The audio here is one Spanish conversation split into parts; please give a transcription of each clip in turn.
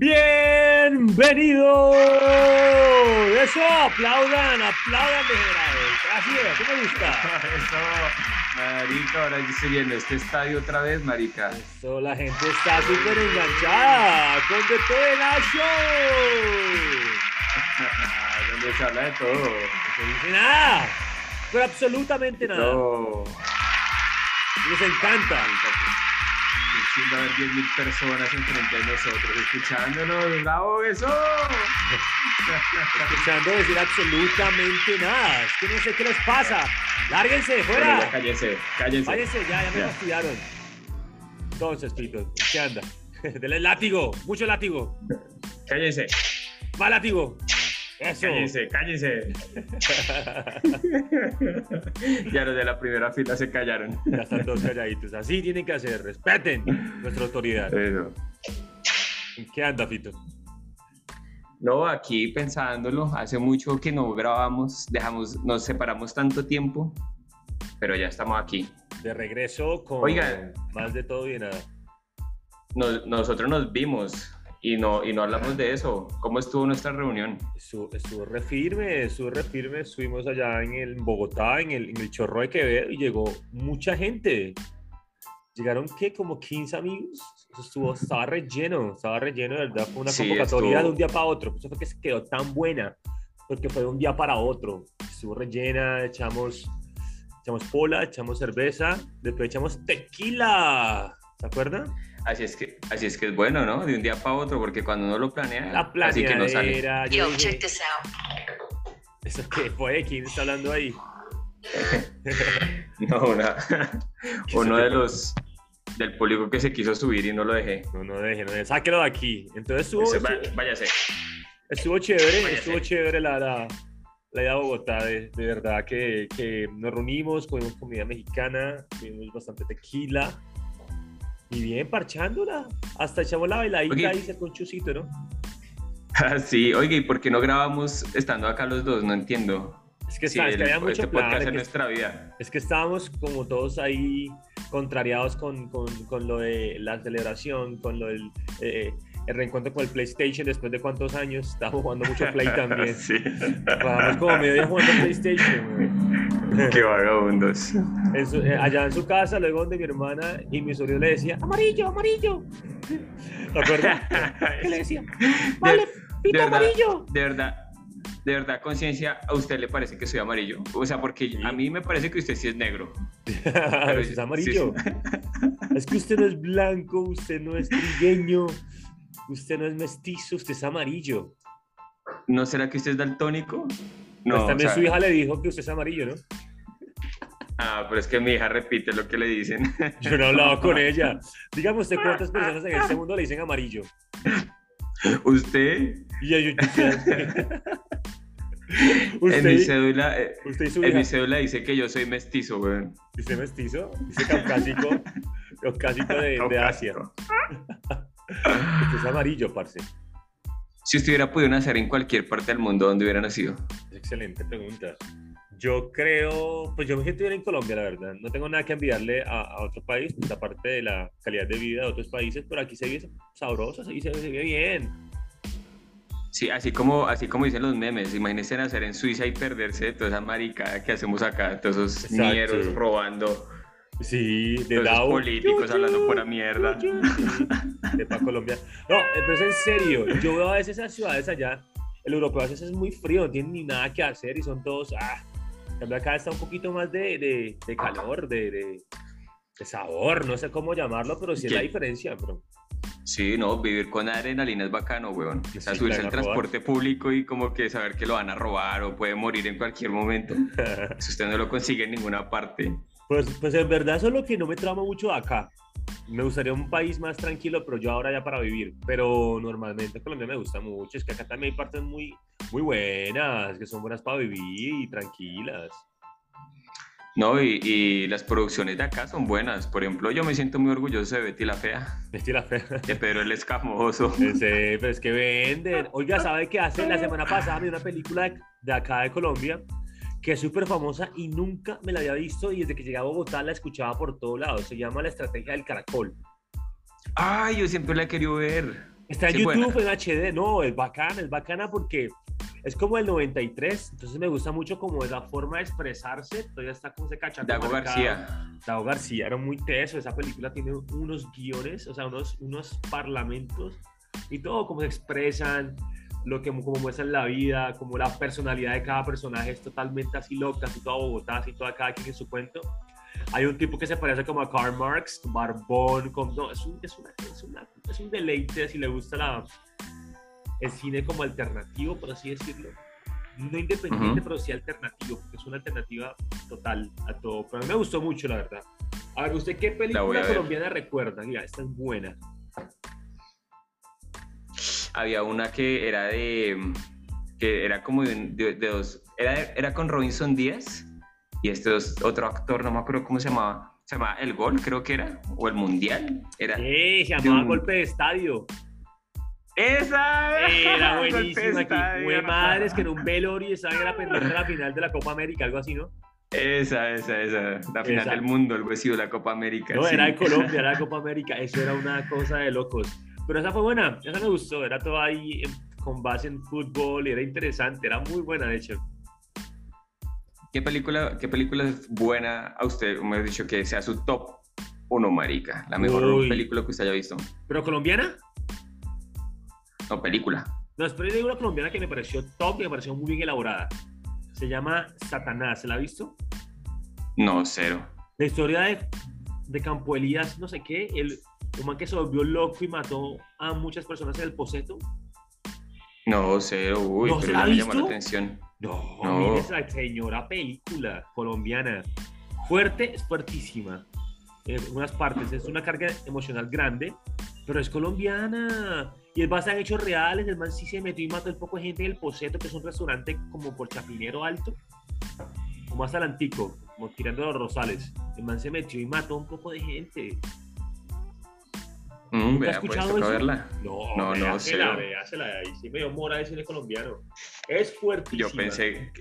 Bienvenido. Eso, aplaudan, aplaudan, degenerados. Así es, ¿qué me gusta? Eso, marica, ahora yo estoy viendo este estadio otra vez, marica. Eso, la gente está súper enganchada con The Tena Show. Donde se habla de todo. No se dice nada, pero absolutamente nada. No. Les encanta. Chimba ver 10.000 personas enfrente de nosotros, escuchándonos. ¡Bravo, eso! Escuchando decir absolutamente nada. Es que no sé qué les pasa. Lárguense, Bueno, fuera. ya cállense, cállense. Váyanse, ya, ya me fastidiaron. Entonces, Pito, ¿qué anda? Dele látigo, mucho látigo. Cállense, Más látigo. Eso. cállense, cállense. ya los de la primera fila se callaron. Ya están todos calladitos. Así tienen que hacer. Respeten nuestra autoridad. Eso. ¿Qué anda, Fito? No, aquí pensándolo, hace mucho que no grabamos, dejamos, nos separamos tanto tiempo, pero ya estamos aquí. De regreso con más de todo y nada. Nos- nosotros nos vimos y no, y no hablamos de eso. ¿Cómo estuvo nuestra reunión? Estuvo, estuvo re firme, estuvo re firme. Estuvimos allá en, el, en Bogotá, en el, en el Chorro de Quevedo, y llegó mucha gente. Llegaron, ¿qué? Como 15 amigos. Eso estuvo, estaba relleno, estaba relleno, de verdad. Fue una Sí, convocatoria estuvo- de un día para otro. Eso fue que se quedó tan buena, porque fue de un día para otro. Estuvo rellena, echamos, echamos pola, echamos cerveza, después echamos tequila. ¿Se acuerdan? Así es que, así es que es bueno, ¿no? De un día para otro, porque cuando uno lo planea, La así que no sale. yo dije, check this out. ¿Eso qué fue? ¿Quién está hablando ahí? No, una- uno de los del público que se quiso subir y no lo dejé. No, no deje, no deje. Sáquelo de aquí. Entonces estuvo, Ese, va- estuvo, váyase. estuvo chévere, Váyase. estuvo chévere la, la, la ida a Bogotá. De, de verdad que, que nos reunimos, comimos comida mexicana, comimos bastante tequila. Y bien, parchándola. Hasta echamos la bailadita y se con chucito, ¿no? Ah, sí, oye, ¿y por qué no grabamos estando acá los dos? No entiendo. Es que, Sí, está- es que el- había mucho este plan. podcast Es que, nuestra vida. es que estábamos como todos ahí contrariados con, con, con lo de la celebración, con lo del eh, el reencuentro con el PlayStation después de cuántos años. Estábamos jugando mucho Play también. sí. Vamos como medio día jugando PlayStation, güey. Qué vagabundos. En su- eh, allá en su casa, luego donde mi hermana y mi sobrino le decía, amarillo, amarillo. ¿Te acuerdas? ¿Qué le decía? Vale, pito de verdad. amarillo. De verdad, de verdad, conciencia, ¿a usted le parece que soy amarillo? O sea, porque Sí. a mí me parece que usted sí es negro. Pero es amarillo. Es que usted no es blanco, usted no es trigueño, usted no es mestizo, usted es amarillo. ¿No será que usted es daltónico? No, pues también o sea, su hija le dijo que usted es amarillo, ¿no? Ah, pero es que mi hija repite lo que le dicen. Yo no he hablado con ella. Dígame usted cuántas personas en este mundo le dicen amarillo. usted, Y yo, yo- en mi usted, cédula, usted y su en mi cédula dice que yo soy mestizo, weón. Dice mestizo, dice caucásico, caucásico de, de Asia. Usted es amarillo, parce. Si usted hubiera podido nacer en cualquier parte del mundo donde hubiera nacido. Excelente pregunta. Yo creo, pues yo me siento bien en Colombia, la verdad. No tengo nada que enviarle a, a otro país, pues, aparte de la calidad de vida de otros países, pero aquí se vive sabroso, se vive, se vive bien. Sí, así como, así como dicen los memes, imagínese nacer en Suiza y perderse de toda esa maricada que hacemos acá, todos esos Exacto. ñeros robando, Sí, de Dao. políticos Yu, hablando yu, pura mierda. yu. De pa' Colombia. No, entonces en serio, yo veo a veces esas ciudades allá, el europeo a veces es muy frío, no tienen ni nada que hacer y son todos, ah, acá está un poquito más de, de, de calor, de, de, sabor, no sé cómo llamarlo, pero sí es ¿Qué? la diferencia, bro. Sí, no, vivir con adrenalina es bacano, weón. O sea, Sí, subirse al transporte público y como que saber que lo van a robar o puede morir en cualquier momento. Si usted no lo consigue en ninguna parte. Pues, pues en verdad eso es lo que no me trama mucho acá. Me gustaría un país más tranquilo, pero yo ahora ya para vivir. Pero normalmente Colombia me gusta mucho. Es que acá también hay partes muy, muy buenas, que son buenas para vivir y tranquilas. No, y, y las producciones de acá son buenas. Por ejemplo, yo me siento muy orgulloso de Betty la Fea, Vestí la fea. de Pedro el Escamoso. Ese, pero es que venden. Oiga, ¿sabe qué hace? La semana pasada vi una película de, de acá de Colombia que es súper famosa y nunca me la había visto y desde que llegué a Bogotá la escuchaba por todos lados. Se llama La Estrategia del Caracol. Ay, yo siempre la he querido ver. Está en Sí, buena. YouTube en HD, no, es bacana, es bacana porque es como el 93, entonces me gusta mucho como esa forma de expresarse, todavía está como ese cachaco Dago. García. Dago García era muy teso, esa película tiene unos guiones, o sea, unos, unos parlamentos y todo como se expresan, lo que como muestran la vida, como la personalidad de cada personaje es totalmente así loca, así toda Bogotá, así toda cada quien en su cuento. Hay un tipo que se parece como a Karl Marx, barbón, con, no, es, un, es, una, es, una- es un deleite si le gusta la, el cine como alternativo, por así decirlo. No independiente, pero sí alternativo, porque es una alternativa total a todo. Pero a mí me gustó mucho, la verdad. A ver, ¿usted qué película colombiana recuerda? Mira, esta es buena. Había una que era de. que era como de, de- de dos. Era, era con Robinson Díaz y este es otro actor, no me acuerdo cómo se llamaba. Se llamaba El Gol, creo que era. O El Mundial. Era. Se llamaba un- Golpe de Estadio. ¡Esa! Era buenísima. Fue madres que en un velorio estaban en la de la final de la Copa América, algo así, ¿no? Esa, esa, esa. La final Esa. del mundo, algo así, o la Copa América. No, sí. era de Colombia, era de Copa América. Eso era una cosa de locos. Pero esa fue buena, esa me gustó. Era todo ahí con base en fútbol y era interesante, era muy buena, de hecho. ¿Qué película, ¿Qué película es buena a usted, me ha dicho que sea su top uno, marica? La mejor Uy. película que usted haya visto. ¿Pero colombiana? No, película. No, digo una colombiana que me pareció top y me pareció muy bien elaborada. Se llama Satanás, ¿se la ha visto? No, cero. La historia de, de Campo Elías, no sé qué, el, un man que se volvió loco y mató a muchas personas en el Poseto. No, cero. Uy, ¿No pero la me llamó la atención. No, No. mire esa señora película colombiana. Fuerte, es fuertísima. En algunas partes es una carga emocional grande, pero es colombiana. Y es basada en hechos reales. El man sí se metió y mató un poco de gente en el Poseto, que es un restaurante como por Chapinero Alto, como hasta el Antico, como tirando los Rosales. El man se metió y mató un poco de gente. Mm, ¿Nunca has pues escuchado toca eso? verla. No, No, no, véasela, cero. véasela. Ahí sí me dio mora de cine colombiano. Es fuertísima. Yo pensé,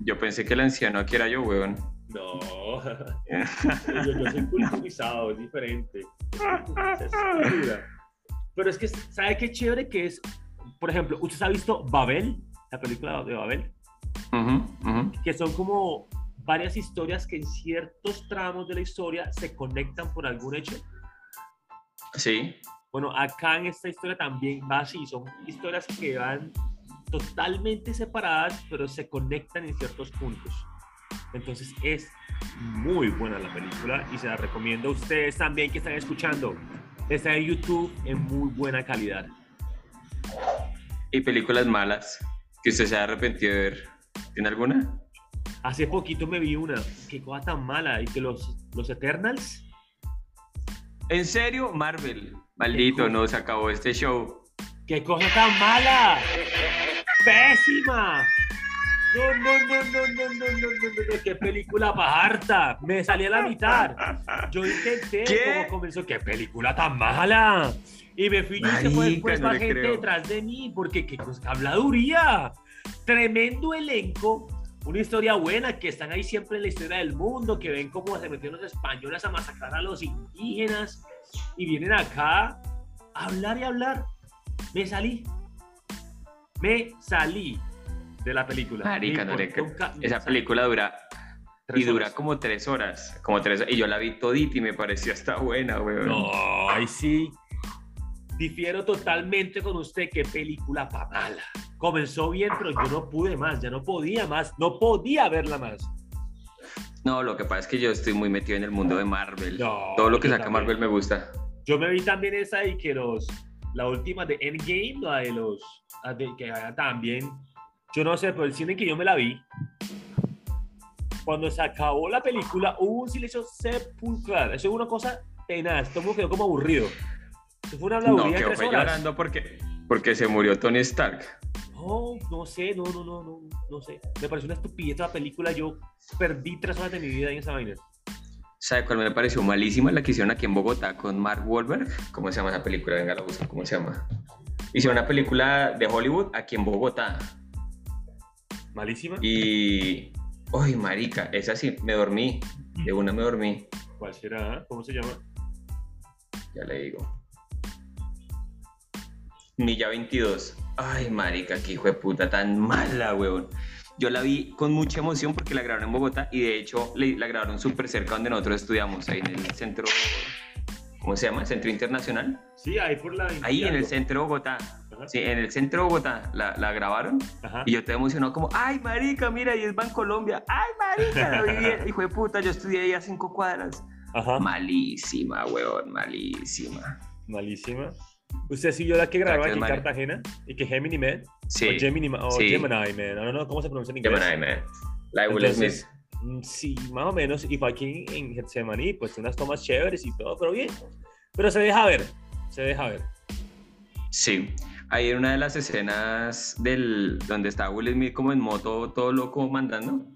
yo pensé que el anciano aquí era yo, weón. No, yo, yo soy culturizado, es diferente. Es cultura. Pero es que, ¿sabe qué chévere que es? Por ejemplo, ¿usted ha visto Babel? La película de Babel. Ujú, ujú. Que son como varias historias que en ciertos tramos de la historia se conectan por algún hecho. Sí. Bueno, acá en esta historia también va así. Son historias que van totalmente separadas, pero se conectan en ciertos puntos. Entonces es muy buena la película y se la recomiendo a ustedes también que están escuchando. Está en YouTube en muy buena calidad. Y películas malas que usted se ha arrepentido de ver. ¿Tiene alguna? Hace poquito me vi una, qué cosa tan mala, y que los, los Eternals, ¿En serio? Marvel. Maldito, no, se acabó este show. qué cosa tan mala, pésima. No, no, no, no, no, no, no, no, no, no, qué película harta. Me salí a la mitad. Yo intenté, ¿Qué? como comenzó, qué película tan mala. Y me fui y se fue después no más gente creo. detrás de mí, porque qué cosa habladuría. Tremendo elenco, una historia buena, que están ahí siempre en la historia del mundo, que ven cómo se metieron los españoles a masacrar a los indígenas y vienen acá a hablar y hablar. Me salí. Me salí de la película. Marica, no Esa película dura y dura horas. como tres horas. Como tres Y yo la vi todita y me pareció hasta buena, weón. No, ahí sí. Difiero totalmente con usted. Qué película pa' mala. Comenzó bien, pero yo no pude más. Ya no podía más. No podía verla más. No, lo que pasa es que yo estoy muy metido en el mundo de Marvel. No, Todo lo que saca también. Marvel me gusta. Yo me vi también esa y que los. La última de Endgame, la de los. la de- que también. Yo no sé, pero el cine que yo me la vi. Cuando se acabó la película, hubo un silencio sepulcral. Eso es una cosa tenaz. Todo quedó como aburrido. Eso fue una No, que fue horas. llorando porque, porque se murió Tony Stark. No, no sé, no, no, no, no, no sé. Me pareció una estupidez la película. Yo perdí tres horas de mi vida en esa vaina. ¿Sabe cuál me pareció malísima? La que hicieron aquí en Bogotá con Mark Wahlberg. ¿Cómo se llama esa película? Venga, la busco. ¿Cómo se llama? Hicieron una película de Hollywood aquí en Bogotá. Malísima. Y. ¡Ay, marica! Esa sí, me dormí. De una me dormí. ¿Cuál será? ¿Cómo se llama? Ya le digo. Milla 22. Ay, marica, qué hijo de puta tan mala, weón. Yo la vi con mucha emoción porque la grabaron en Bogotá y de hecho la grabaron súper cerca donde nosotros estudiamos, ahí en el centro, ¿cómo se llama? Centro Internacional. Sí, ahí por la... Ahí en el centro de Bogotá. Ajá. Sí, en el centro de Bogotá la, la grabaron Ajá. y yo te emocionado como, ay, marica, mira, y es Bancolombia. Ay, marica, la vi bien. hijo de puta, yo estudié ahí a cinco cuadras. Ajá. Malísima, weón, malísima. Malísima. ¿Usted siguió la que grabó que aquí en. Cartagena? ¿Y que Gemini Man? Sí. O Gemini, Ma- o Sí. Gemini Man. No, no, ¿cómo se pronuncia en inglés? Gemini, man. La Will Entonces, Smith. mm, sí, más o menos. Y fue aquí en Getsemaní, pues unas tomas chéveres y todo, pero bien. Pero se deja ver, se deja ver. Sí. Ahí en una de las escenas del donde está Will Smith como en moto, todo loco mandando.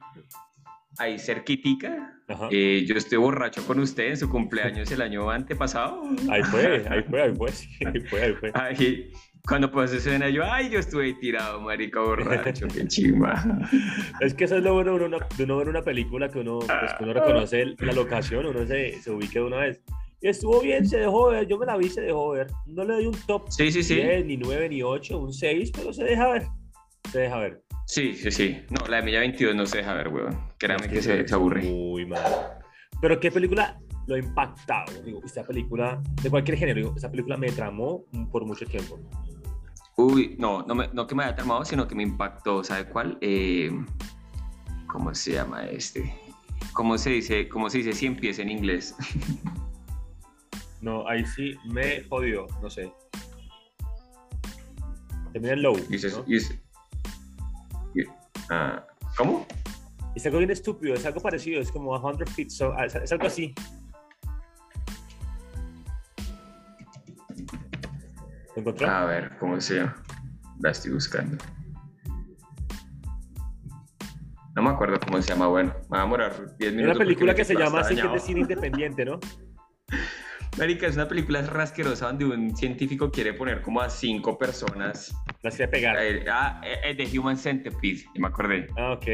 Ahí cerquitica. Eh, yo estoy borracho con usted en su cumpleaños el año antepasado. Ahí fue, ahí fue, ahí fue, sí, ahí fue, ahí fue. Ahí, cuando pasó esa escena, yo, ay, yo estuve ahí tirado, marica borracho, qué chimba. Es que eso es lo bueno de uno, de uno ver una película que uno, pues, que uno reconoce la locación, uno se, se ubica de una vez. Y estuvo bien, se dejó ver, yo me la vi, se dejó ver. No le doy un top Sí, sí, sí. 10, ni 9, ni 8, un 6, pero se deja ver. Se deja ver. Sí, sí, sí. No, la de Milla 22 no se deja ver, weón. Créame Es que se, se aburre. Muy mal. Pero ¿qué película lo ha impactado? Digo, esta película, de cualquier género, digo, esta película me tramó por mucho tiempo. Uy, no, no, me- no que me haya tramado, sino que me impactó. ¿Sabe cuál? Eh, ¿Cómo se llama este? ¿Cómo se dice? ¿Cómo se dice si empieza en inglés? No, ahí sí me jodió, no sé. Termina en low. ¿no? Ah, ¿Cómo? Es algo bien estúpido, es algo parecido, es como 100 feet, so- ah, es, es algo así. ¿Lo encontró? A ver, ¿cómo se llama? La estoy buscando. No me acuerdo cómo se llama, bueno, me va a demorar 10 Hay minutos. una película que se llama así, que es de cine independiente, ¿no? Marica, es una película rasquerosa donde un científico quiere poner como a cinco personas. Las quería pegar. Ah, eh, eh, The Human Centipede, me acordé. Ah, ok.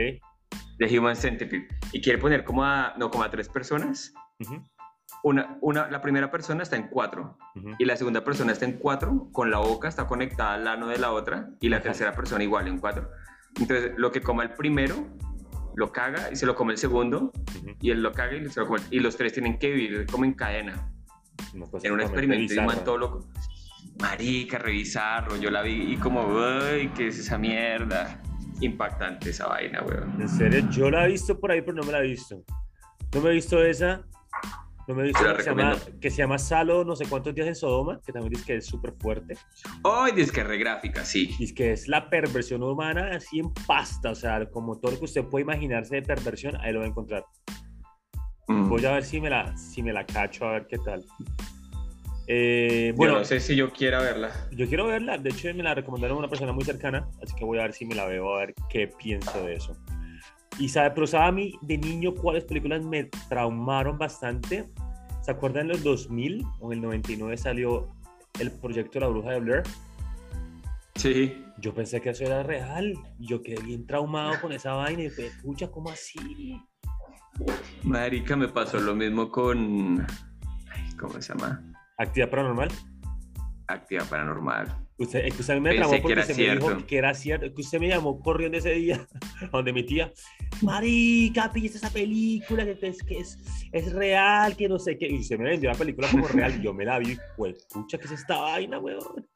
The Human Centipede. Y quiere poner como a, no, como a tres personas. Ujú, Una, una, la primera persona está en cuatro ujú. y la segunda persona está en cuatro, con la boca está conectada al ano de la otra y la Ajá. tercera persona igual en cuatro. Entonces, lo que coma el primero lo caga y se lo come el segundo Ujú. y él lo caga y se lo come. Y los tres tienen que vivir como en cadena. Una cosa en un experimento y un man bizarra. todo loco. Marica, revisarlo. Yo la vi y como, uy, ¿qué es esa mierda? Impactante esa vaina, weón. En serio, yo la he visto por ahí, pero no me la he visto. No me he visto esa. No me he visto que se, llama, que se llama Salo, no sé cuántos días en Sodoma, que también dice que es súper fuerte. Ay, es que re gráfica, sí. Es que es la perversión humana así en pasta, o sea, como todo lo que usted puede imaginarse de perversión, ahí lo va a encontrar. Mm. Voy a ver si me la, si me la cacho, a ver qué tal. Eh, Yo bueno, no sé si yo quiera verla. yo quiero verla, de hecho me la recomendaron una persona muy cercana, así que voy a ver si me la veo, a ver qué pienso de eso. Y sabe, pero sabe a mí de niño cuáles películas me traumaron bastante. ¿Se acuerdan en los 2000 o en el 99 salió el proyecto La Bruja de Blair? Sí. Yo pensé que eso era real. Yo quedé bien traumado con esa vaina y fue, pucha, ¿cómo así? Marica, me pasó lo mismo con. ay, ¿Cómo se llama? Actividad paranormal. Actividad paranormal. Usted, es que usted me Pensé que porque usted me dijo que era cierto. Que usted me llamó corriendo ese día, donde mi tía, Marica, pilliste esa película que es, que es, es real, que no sé qué. Y usted me vendió la película como real. y Yo me la vi, pues, pucha, ¿qué es esta vaina, weón?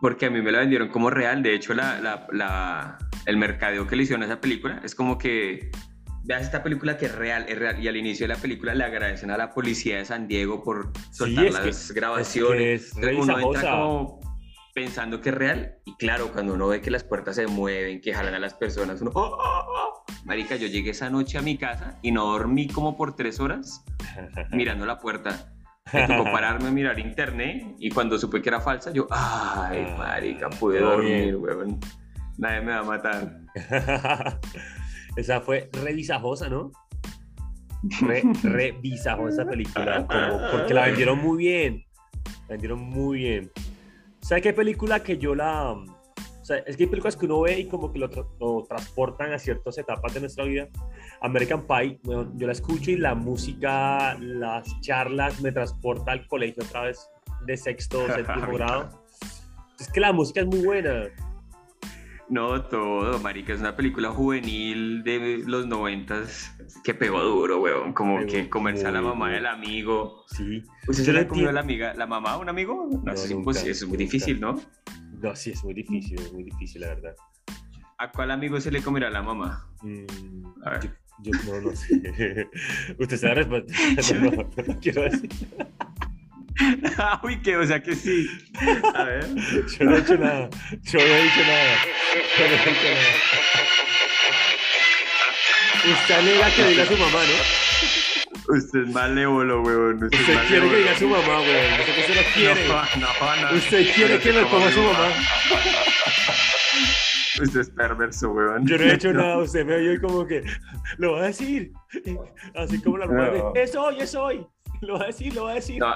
Porque a mí me la vendieron como real. De hecho, la, la- la- el mercadeo que le hicieron a esa película es como que. Veas esta película que es real, es real. Y al inicio de la película le agradecen a la policía de San Diego por soltar es que- las grabaciones. Es que es uno entra como pensando que es real y claro, cuando uno ve que las puertas se mueven, que jalan a las personas, uno, ¡oh, oh, oh! Marica, yo llegué esa noche a mi casa y no dormí como por tres horas mirando la puerta. Me tocó pararme a mirar internet y cuando supe que era falsa, yo, ay, Ah, marica, pude dormir, weón. Nadie me va a matar. Esa fue revisajosa, ¿no? Re, revisajosa película, como- porque la vendieron muy bien. La vendieron muy bien. ¿Sabe qué película que yo la... O sea, es que hay películas que uno ve y como que lo, tra- lo transportan a ciertas etapas de nuestra vida. American Pie, bueno, yo la escucho y la música, las charlas me transporta al colegio otra vez de sexto séptimo grado. Es que la música es muy buena. No, todo, marica, es una película juvenil de los noventas que pegó duro, weón. Como Pegó que comerse a la mamá del amigo. Sí. ¿Usted se la comió la amiga, la mamá, un amigo? No, es nunca, imposible, es muy nunca. difícil, ¿no? No, sí, es muy difícil, es muy difícil, la verdad. ¿A cuál amigo se le comerá la mamá? Mm, A ver. yo, yo no, no sé. Usted sabe responder. No, no, no quiero decir. Uy, que, o sea que sí. A ver. Yo no he hecho nada. Yo no he dicho nada. Yo no he dicho nada. Usted anhela que diga su mamá, ¿no? Usted es malévolo, weón. Usted, Usted quiere que diga su mamá. No sé qué se lo quiere. No, no, no. Usted quiere que coma coma su mamá. Usted es perverso, weón. Yo no he hecho nada. Usted me oye como que lo va a decir. Así como la almohada No. de, es hoy, es hoy. Lo va a decir, lo va a decir. No,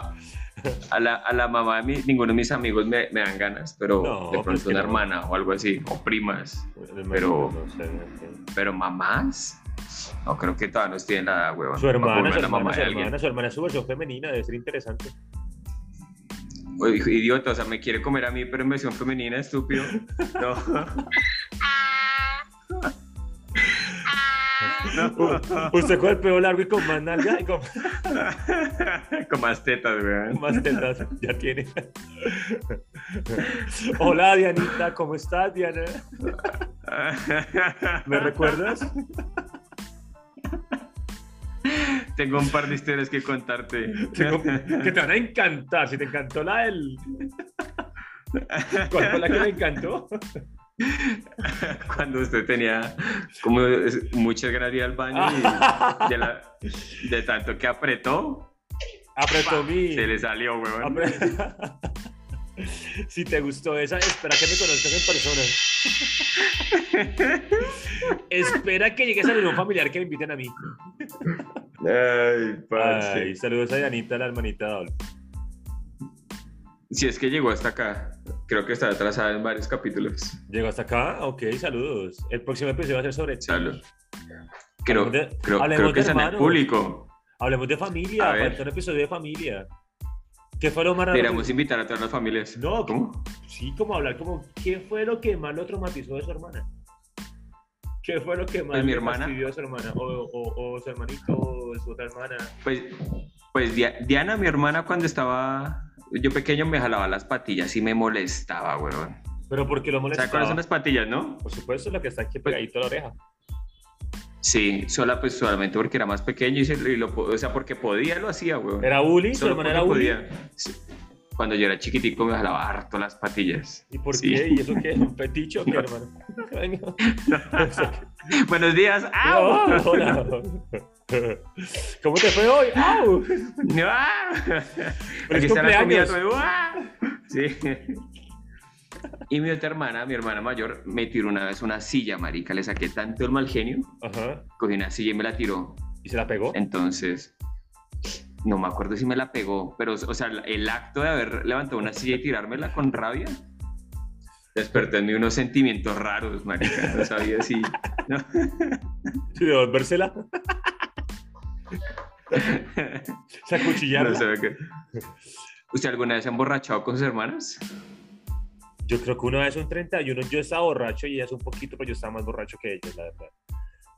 a la, a la mamá de mi- ninguno de mis amigos me, me dan ganas, pero No, de pero pronto una no. hermana o algo así, o primas. No pero-. Pero mamás, no creo que todavía no tienen la edad, weón. Su hermana, su la hermana, mamá su de hermana, su hermana es su versión femenina, debe ser interesante. Oye, idiota, o sea, me quiere comer a mí, pero en versión femenina, estúpido. No. no. Usted con el pelo largo y con más nalga y con Con más tetas, weón. más tetas, ya tiene. Hola Dianita, ¿cómo estás Diana? ¿Me recuerdas? Tengo un par de historias que contarte. Tengo- que te van a encantar. Si te encantó la del. ¿Cuál fue la que me encantó? Cuando usted tenía como muchas ganas de ir al baño y de, la- de tanto que apretó, Apretó mi. se le salió, weón. apre- Si te gustó esa, espera que me conozcas en persona. espera que llegues a un familiar que me inviten a mí. Ay, parce. Ay, saludos a Dianita, la hermanita de. Si es que llegó hasta acá, creo que está atrasada en varios capítulos. ¿Llegó hasta acá? Ok, saludos. El próximo episodio va a ser sobre ti. Salud. Creo, de- creo, que está en el público. Hablemos de A familia, ver. falta un episodio de familia. ¿Qué fue lo más raro? Deberíamos que- invitar a todas las familias. No, ¿Cómo? Sí, como hablar, como, ¿qué fue lo que más lo traumatizó de su hermana? ¿Qué fue lo que más Pues mi hermana. fastidió su hermana? O, o, o su hermanito, o su otra hermana. Pues, pues Dia- Diana, mi hermana, cuando estaba yo pequeño, me jalaba las patillas y me molestaba, weón. Pero porque lo ¿Sabes molestaba. cuáles son las patillas, no? Por supuesto, lo que está aquí Pues- pegadito a la oreja. Sí, sola, pues solamente porque era más pequeño y, se- y lo, o sea, porque podía, lo hacía, weón. ¿Era bullying? ¿Su Solo hermana era bullying? podía. Sí. Cuando yo era chiquitico me jalaba harto las patillas. ¿Y por Sí. qué? ¿Y eso qué? ¿Un fetiche o qué, No. hermano? Venga. Buenos días. ¡Au! Oh, hola. ¿Cómo te fue hoy? ¡Au! No, ¡ah! ¡Feliz Aquí está la comida. Sí. Y mi otra hermana, mi hermana mayor, me tiró una vez una silla, marica. Le saqué tanto el mal genio, Ajá. cogí una silla y me la tiró. ¿Y se la pegó? Entonces, no me acuerdo si me la pegó, pero, o sea, el acto de haber levantado una silla y tirármela con rabia, despertó en mí unos sentimientos raros, marica. No sabía si... ¿no? ¿Sí, devolvérsela? ¿Se acuchillarla? No sé qué. ¿Usted alguna vez se ha emborrachado con sus hermanas? Yo creo que una vez un 31 yo estaba borracho y ella es un poquito, pero yo estaba más borracho que ellos, la verdad.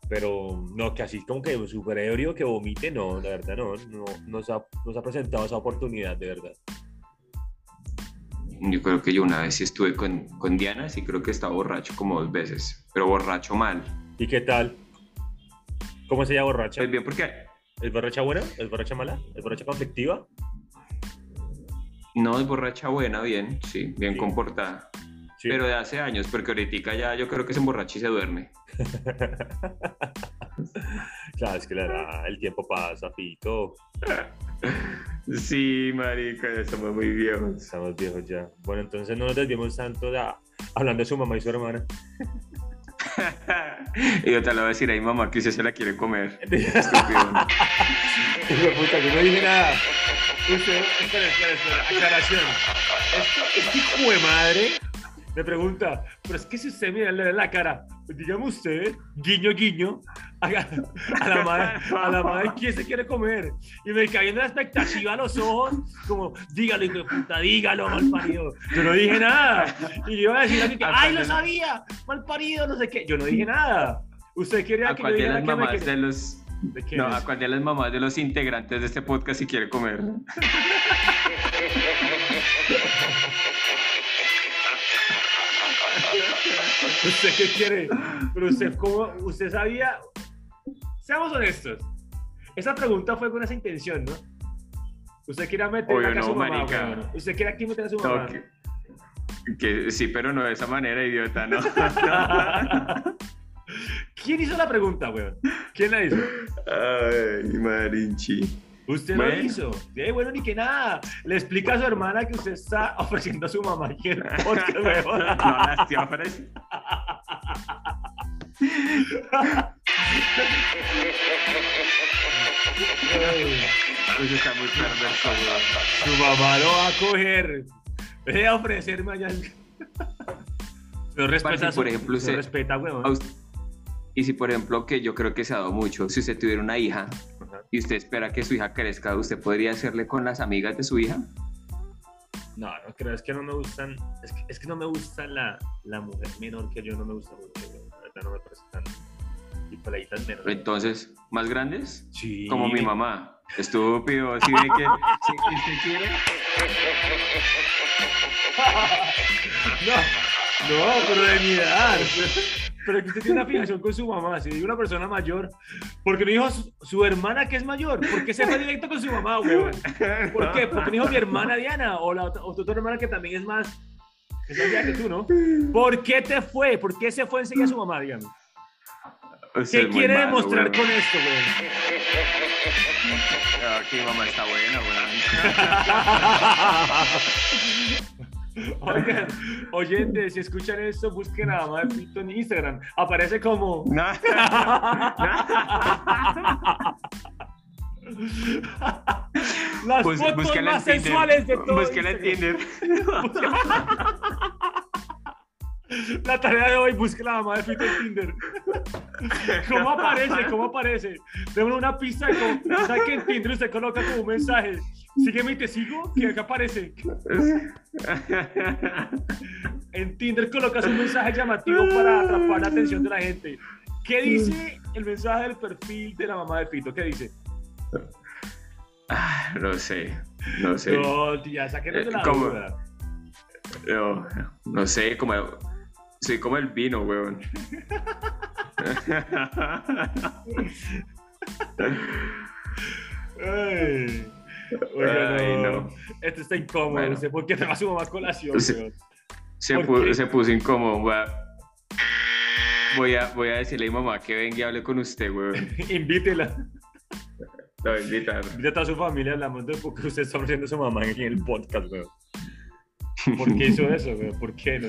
Pero no, que así como que súper ebrio, que vomite, no, la verdad no, no nos ha, nos ha presentado esa oportunidad, de verdad. Yo creo que yo una vez sí estuve con, con Diana, sí creo que estaba borracho como dos veces, pero borracho mal. ¿Y qué tal? ¿Cómo es ella borracha? Pues bien, porque ¿Es borracha buena? ¿Es borracha mala? ¿Es borracha conflictiva? no es borracha buena, bien, sí, bien Sí. comportada. Sí. Pero de hace años, porque ahorita ya yo creo que se emborracha y se duerme. claro, es que la verdad, el tiempo pasa, Fito. Sí, marica, ya estamos muy viejos. Estamos viejos ya. Bueno, entonces no nos desviemos tanto de, hablando de su mamá y su hermana. y yo te lo voy a decir a mi mamá que usted se la quiere comer. Estúpido. de puta, yo no dije nada. Espera, espera, espera, aclaración. Este, este hijo de madre me pregunta, pero es que si usted mira le da la cara, pues dígame usted, guiño, guiño, a, a la madre, a la madre, ¿quién se quiere comer? Y me caí en la expectativa a los ojos, como, dígalo, hijo de puta, dígalo, mal parido. Yo no dije nada. Y yo iba a decir a mí que, ¡ay, lo sabía! Mal parido, no sé qué. Yo no dije nada. ¿Usted quería ¿A que yo dijera que me de los... ¿De quién No, a cuál de las mamás de los integrantes de este podcast si quiere comer. ¿Usted qué quiere? Pero usted, ¿cómo? ¿Usted sabía? Seamos honestos. Esa pregunta fue con esa intención, ¿no? Usted quiere meter Obvio acá a su mamá. Usted quiere aquí meter a su No, mamá. que, que sí, pero no de esa manera, idiota, ¿no? ¿Quién hizo la pregunta, weón? ¿Quién la hizo? Ay, Marinchi. Usted Bueno. lo hizo. Eh, bueno, ni que nada. Le explica a su hermana que usted está ofreciendo a su mamá aquí el podcast. No, la estoy ofreciendo. Eso está muy perverso. Su mamá lo va a coger. Deje a ofrecerme allá. Pero respeta, Parce, a su- por ejemplo, se usted- respeta, weón. usted- Y si, por ejemplo, que yo creo que se ha dado mucho, si usted tuviera una hija. Y usted espera que su hija crezca, ¿usted podría hacerle con las amigas de su hija? No, no creo, es que no me gustan, es que, es que no me gusta la, la mujer menor que yo, no me gusta mucho, la verdad no me parece tan... Y peladitas menores. Entonces, ¿más grandes? Sí. Como mi mamá. Estúpido, si ve que si usted quiere. No, no, pero de mi edad. Pero que usted tiene una fijación con su mamá. Si digo una persona mayor, porque no dijo su, su hermana que es mayor. ¿Por qué se fue directo con su mamá, weón? ¿Por qué? Porque no dijo mi hermana Diana o, la o tu otra hermana que también es más. Es más que tú, ¿no? ¿Por qué te fue? ¿Por qué se fue enseguida a su mamá, dígame? Usted ¿Qué es muy quiere malo, demostrar weón. con esto, weón? Ah, que mi mamá está buena, weón. Oigan, oyentes, si escuchan esto, busquen a Pito en Instagram. Aparece como. Las Bus- fotos más sensuales de todo. Búsquela en. Tinder. La tarea de hoy, busque la mamá de Pito en Tinder. ¿Cómo aparece? ¿Cómo aparece? Démosle una pista de cómo. ¿Sabe que en Tinder usted coloca como un mensaje? Sígueme y te sigo, que acá aparece. En Tinder colocas un mensaje llamativo para atrapar la atención de la gente. ¿Qué dice el mensaje del perfil de la mamá de Pito? ¿Qué dice? Ah, no sé, no sé. No, tía, sáquenos de la. No, no sé, como. Soy como el vino, weón. Ay, Ay, no. no. Esto está incómodo. Bueno. No sé por qué te va a su mamá a colación, Sí. weón. Se, se puso incómodo. A, voy, a, voy a decirle a mi mamá que venga y hable con usted, weón. Invítela. A invitar. Invita a su familia hablamos de por qué usted está ofreciendo a su mamá en el podcast, weón. ¿Por qué hizo eso, weón? ¿Por qué? No?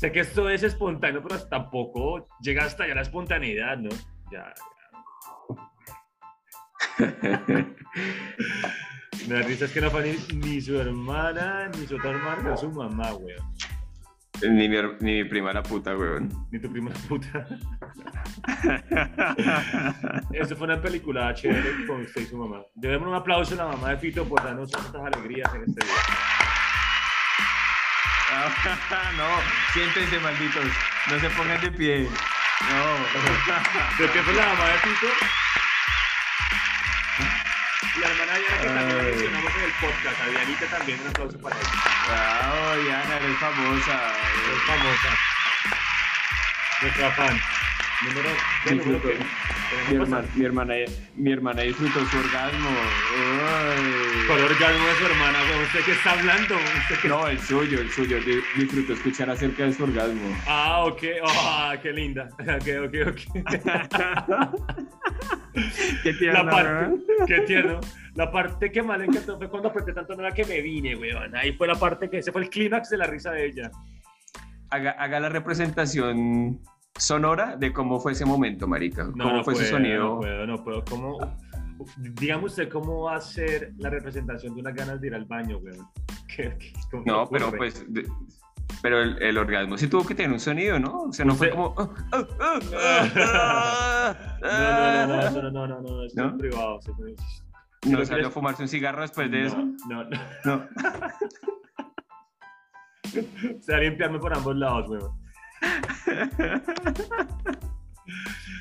Sé que esto es espontáneo, pero tampoco llega hasta allá la espontaneidad, ¿no? Ya. Me da risa es que no fue ni, ni su hermana, ni su otra hermana, fue su mamá, weón. Ni mi, ni mi prima la puta, weón. Ni tu prima puta. Eso fue una película chévere con usted y su mamá. Debemos un aplauso a la mamá de Fito por darnos tantas alegrías en este día. no, siéntense, malditos. No se pongan de pie. No. ¿De qué fue la mamá de Fito? Y la hermana Diana que también la mencionamos en el podcast. A Dianita también un aplauso para ella. Wow, Diana, eres famosa. Es famosa. Nuestra fan. Número. Mi hermana, mi, hermana, mi hermana disfrutó su orgasmo. ¿Cuál orgasmo de su hermana? ¿Usted qué está hablando? ¿Usted qué- No, el suyo, el suyo. Di- Disfrutó escuchar acerca de su orgasmo. Ah, ok. Ah, qué linda. Ok, ok, ok. Qué La parte, qué tierno. La parte que más le encantó fue cuando apreté tanto no era que me vine, weón. Ahí fue la parte que, ese fue el clímax de la risa de ella. Haga, haga la representación sonora de cómo fue ese momento, marica. No, ¿Cómo no fue puedo, su sonido? No puedo, no puedo. ¿Cómo, dígame usted cómo va a ser la representación de unas ganas de ir al baño, weón. ¿Qué- qué- cómo se No, pero pues de- pero el, el orgasmo sí tuvo que tener un sonido, ¿no? O sea, no fue como. ah, ah, ah, ah, No, no, no, ah. eso no, no, no, no, eso ¿No? es privado. eso no es- No ¿Lo salió a fumarse un cigarro después de eso. No, no, no. No. Se va a limpiarme por ambos lados, weón.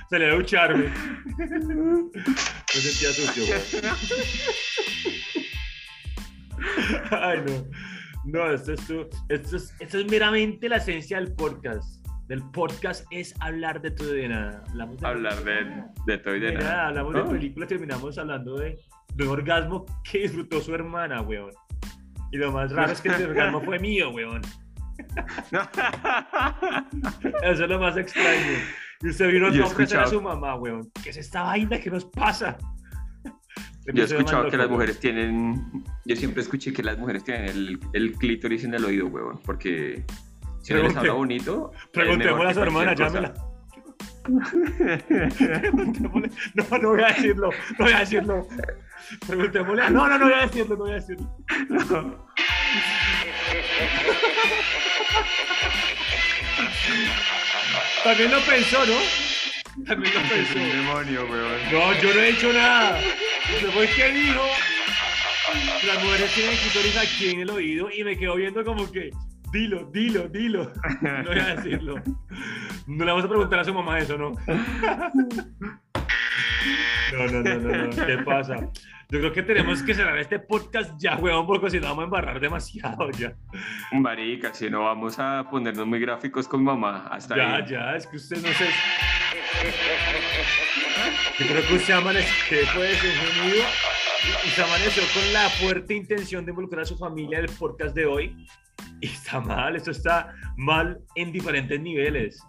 Salí a ducharme. Me sentía sucio. Ay, no. No, esto es, tu- esto, es, esto es meramente la esencia del podcast. Del podcast es hablar de todo y de nada. Hablamos de Hablar de, de todo y de de nada, nada. hablamos ¿no? de películas, terminamos hablando de, de un orgasmo que disfrutó su hermana, weón. Y lo más raro es que el orgasmo fue mío, weón. Eso es lo más extraño. Y usted vino a ofrecer a su mamá, weón. ¿Qué es esta vaina que nos pasa? Yo he escuchado que las mujeres tienen. Yo siempre escuché que las mujeres tienen el, el clítoris en el oído, huevón. Porque si no les habla bonito. Preguntémosle a su hermana, llámela. Preguntémosle. No, no voy a decirlo. No voy a decirlo. Preguntémosle. a- No, no, no voy a decirlo. No voy a decirlo. cosa. También lo pensó, ¿no? También lo Es un pensó. demonio, huevón. No, yo no he hecho nada. Fue el que dijo. Las mujeres tienen clítoris aquí en el oído y me quedo viendo como que, dilo, dilo, dilo. No voy a decirlo. No le vamos a preguntar a su mamá eso, ¿no? No, no, no, no, no. ¿Qué pasa? Yo creo que tenemos que cerrar este podcast ya, weón, porque si no vamos a embarrar demasiado ya. Marica, si no vamos a ponernos muy gráficos con mamá. Hasta Ya, ahí. ya, es que usted no se... Yo creo que usted amaneció, ser ingeniero y se amaneció con la fuerte intención de involucrar a su familia en el podcast de hoy. Y está mal, esto está mal en diferentes niveles.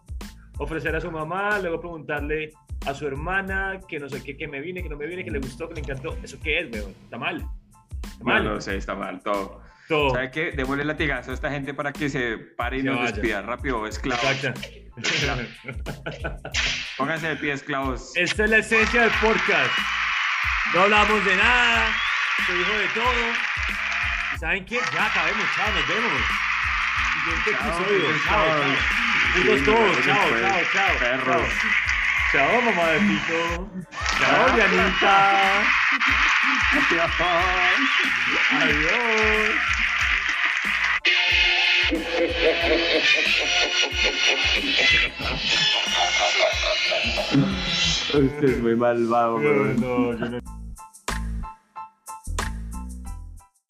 Ofrecer a su mamá, luego preguntarle a su hermana que no sé qué, que me viene, que no me viene, que le gustó, que le encantó. ¿Eso qué es, weón? Está mal. Está No, mal. no sé, está mal todo. Todo. ¿Sabe qué? Démosle latigazo a esta gente para que se pare y Se nos vaya. despida rápido, esclavos. Exacto. Pónganse de pie, esclavos. Esta es la esencia del podcast. No hablamos de nada, se dijo de todo. ¿Y saben qué? Ya acabemos, chao, nos vemos. Siguiente Chao, episodio, chao, chao. Putos todos, chao, chao, chao. Perros. Chao, mamá de pito. Chao, Dianita. Adiós. Usted es muy malvado, No, no, yo no.